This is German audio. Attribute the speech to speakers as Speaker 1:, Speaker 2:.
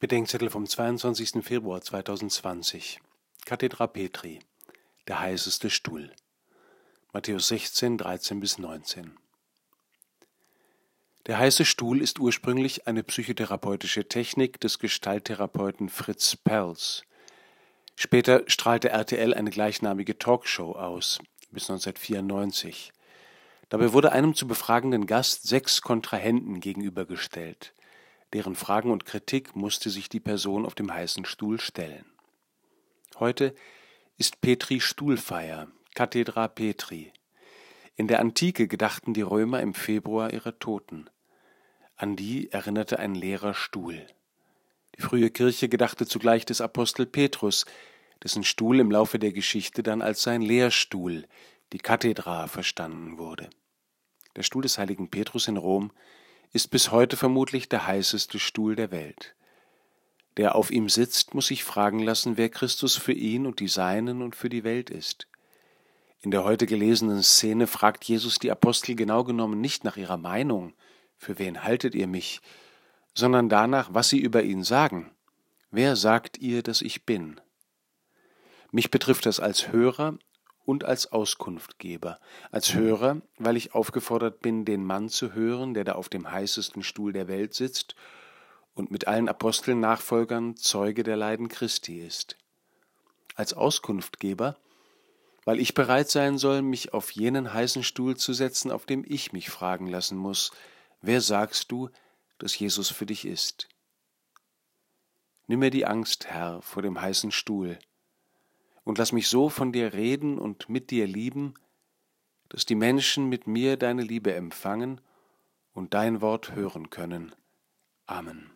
Speaker 1: Bedenkzettel vom 22. Februar 2020. Kathedra Petri. Der heißeste Stuhl. Matthäus 16, 13 bis 19. Der heiße Stuhl ist ursprünglich eine psychotherapeutische Technik des Gestalttherapeuten Fritz Perls. Später strahlte RTL eine gleichnamige Talkshow aus, bis 1994. Dabei wurde einem zu befragenden Gast sechs Kontrahenten gegenübergestellt deren Fragen und Kritik musste sich die Person auf dem heißen Stuhl stellen. Heute ist Petri Stuhlfeier, Kathedra Petri. In der Antike gedachten die Römer im Februar ihrer Toten. An die erinnerte ein leerer Stuhl. Die frühe Kirche gedachte zugleich des Apostel Petrus, dessen Stuhl im Laufe der Geschichte dann als sein Lehrstuhl, die Kathedra, verstanden wurde. Der Stuhl des heiligen Petrus in Rom ist bis heute vermutlich der heißeste Stuhl der Welt. Der auf ihm sitzt, muss sich fragen lassen, wer Christus für ihn und die Seinen und für die Welt ist. In der heute gelesenen Szene fragt Jesus die Apostel genau genommen nicht nach ihrer Meinung, für wen haltet ihr mich, sondern danach, was sie über ihn sagen. Wer sagt ihr, dass ich bin? Mich betrifft das als Hörer und als Auskunftgeber. Als Hörer, weil ich aufgefordert bin, den Mann zu hören, der da auf dem heißesten Stuhl der Welt sitzt und mit allen Aposteln Nachfolgern Zeuge der Leiden Christi ist. Als Auskunftgeber, weil ich bereit sein soll, mich auf jenen heißen Stuhl zu setzen, auf dem ich mich fragen lassen muss, wer sagst du, dass Jesus für dich ist? Nimm mir die Angst, Herr, vor dem heißen Stuhl, und lass mich so von dir reden und mit dir lieben, dass die Menschen mit mir deine Liebe empfangen und dein Wort hören können. Amen.